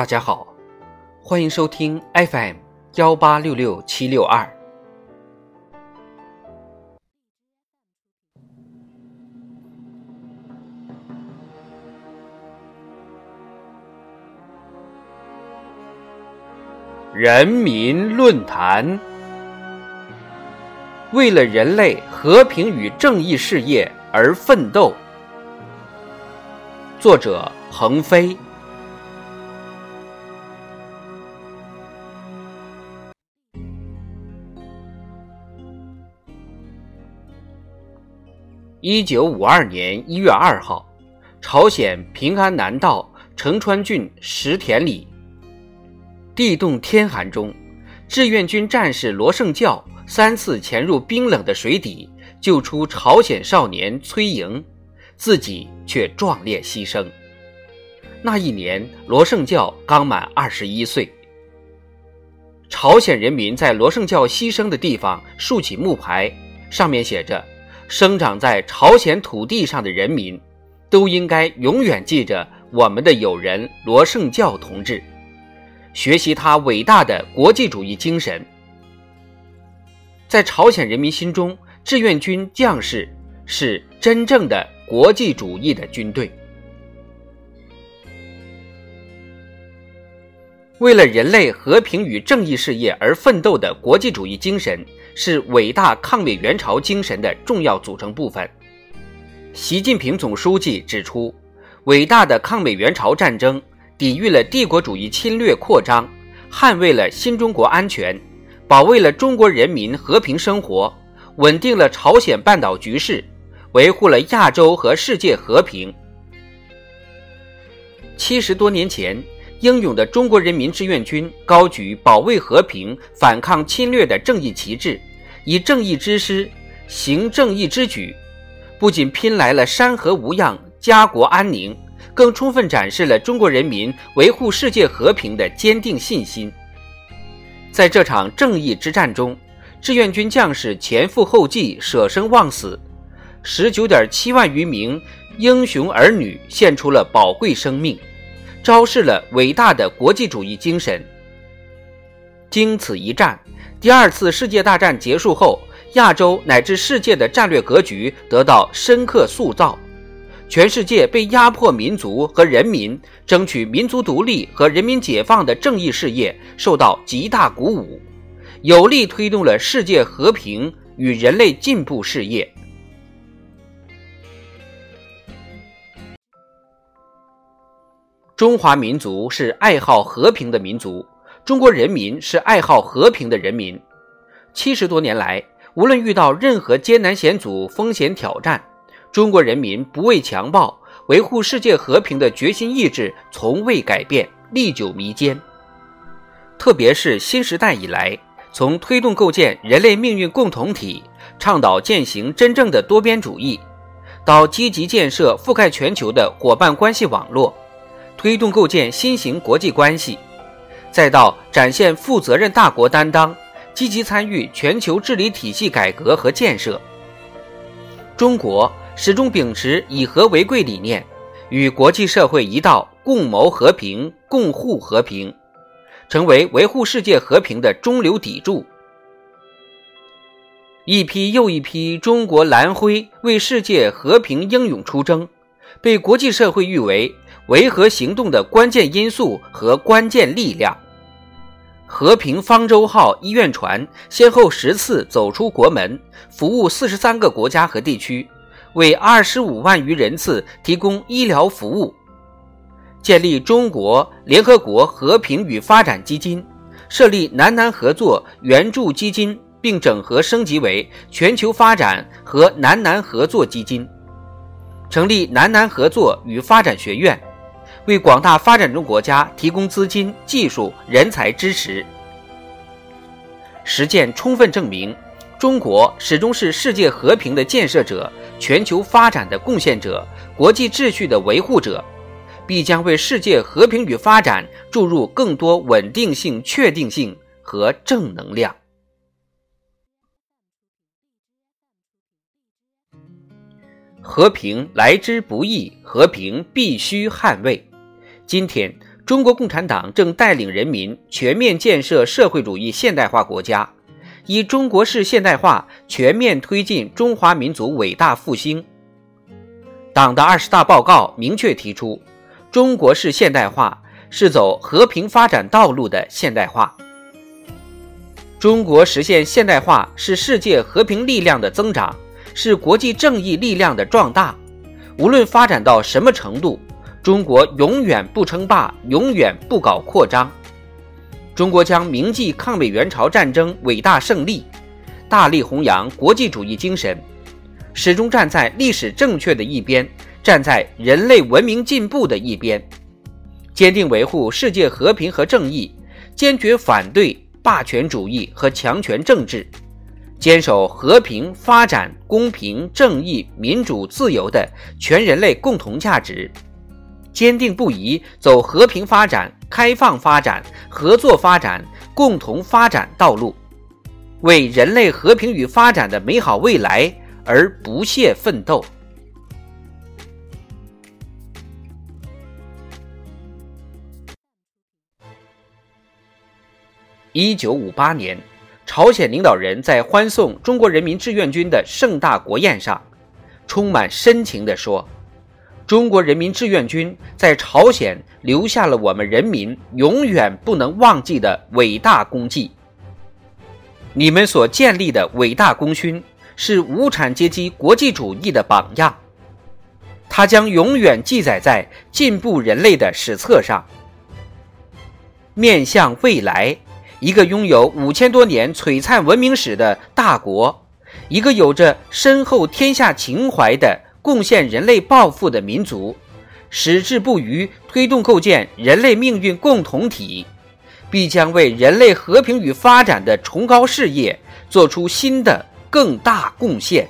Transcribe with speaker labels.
Speaker 1: 大家好，欢迎收听 FM 幺八六六七六二。人民论坛，为了人类和平与正义事业而奋斗。作者：鹏飞。一九五二年一月二号，朝鲜平安南道成川郡石田里，地冻天寒中，志愿军战士罗胜教三次潜入冰冷的水底，救出朝鲜少年崔莹，自己却壮烈牺牲。那一年，罗胜教刚满二十一岁。朝鲜人民在罗胜教牺牲的地方竖起木牌，上面写着。生长在朝鲜土地上的人民，都应该永远记着我们的友人罗盛教同志，学习他伟大的国际主义精神。在朝鲜人民心中，志愿军将士是真正的国际主义的军队。为了人类和平与正义事业而奋斗的国际主义精神。是伟大抗美援朝精神的重要组成部分。习近平总书记指出，伟大的抗美援朝战争抵御了帝国主义侵略扩张，捍卫了新中国安全，保卫了中国人民和平生活，稳定了朝鲜半岛局势，维护了亚洲和世界和平。七十多年前，英勇的中国人民志愿军高举保卫和平、反抗侵略的正义旗帜。以正义之师，行正义之举，不仅拼来了山河无恙、家国安宁，更充分展示了中国人民维护世界和平的坚定信心。在这场正义之战中，志愿军将士前赴后继、舍生忘死，十九点七万余名英雄儿女献出了宝贵生命，昭示了伟大的国际主义精神。经此一战。第二次世界大战结束后，亚洲乃至世界的战略格局得到深刻塑造，全世界被压迫民族和人民争取民族独立和人民解放的正义事业受到极大鼓舞，有力推动了世界和平与人类进步事业。中华民族是爱好和平的民族。中国人民是爱好和平的人民。七十多年来，无论遇到任何艰难险阻、风险挑战，中国人民不畏强暴、维护世界和平的决心意志从未改变，历久弥坚。特别是新时代以来，从推动构建人类命运共同体、倡导践行真正的多边主义，到积极建设覆盖全球的伙伴关系网络，推动构建新型国际关系。再到展现负责任大国担当，积极参与全球治理体系改革和建设。中国始终秉持以和为贵理念，与国际社会一道共谋和平、共护和平，成为维护世界和平的中流砥柱。一批又一批中国蓝灰为世界和平英勇出征，被国际社会誉为。维和行动的关键因素和关键力量。和平方舟号医院船先后十次走出国门，服务四十三个国家和地区，为二十五万余人次提供医疗服务。建立中国联合国和平与发展基金，设立南南合作援助基金，并整合升级为全球发展和南南合作基金，成立南南合作与发展学院。为广大发展中国家提供资金、技术、人才支持。实践充分证明，中国始终是世界和平的建设者、全球发展的贡献者、国际秩序的维护者，必将为世界和平与发展注入更多稳定性、确定性和正能量。和平来之不易，和平必须捍卫。今天，中国共产党正带领人民全面建设社会主义现代化国家，以中国式现代化全面推进中华民族伟大复兴。党的二十大报告明确提出，中国式现代化是走和平发展道路的现代化。中国实现现代化是世界和平力量的增长，是国际正义力量的壮大。无论发展到什么程度，中国永远不称霸，永远不搞扩张。中国将铭记抗美援朝战争伟大胜利，大力弘扬国际主义精神，始终站在历史正确的一边，站在人类文明进步的一边，坚定维护世界和平和正义，坚决反对霸权主义和强权政治。坚守和平、发展、公平、正义、民主、自由的全人类共同价值，坚定不移走和平发展、开放发展、合作发展、共同发展道路，为人类和平与发展的美好未来而不懈奋斗。一九五八年。朝鲜领导人在欢送中国人民志愿军的盛大国宴上，充满深情地说：“中国人民志愿军在朝鲜留下了我们人民永远不能忘记的伟大功绩。你们所建立的伟大功勋是无产阶级国际主义的榜样，它将永远记载在进步人类的史册上。面向未来。”一个拥有五千多年璀璨文明史的大国，一个有着深厚天下情怀的贡献人类抱负的民族，矢志不渝推动构建人类命运共同体，必将为人类和平与发展的崇高事业做出新的更大贡献。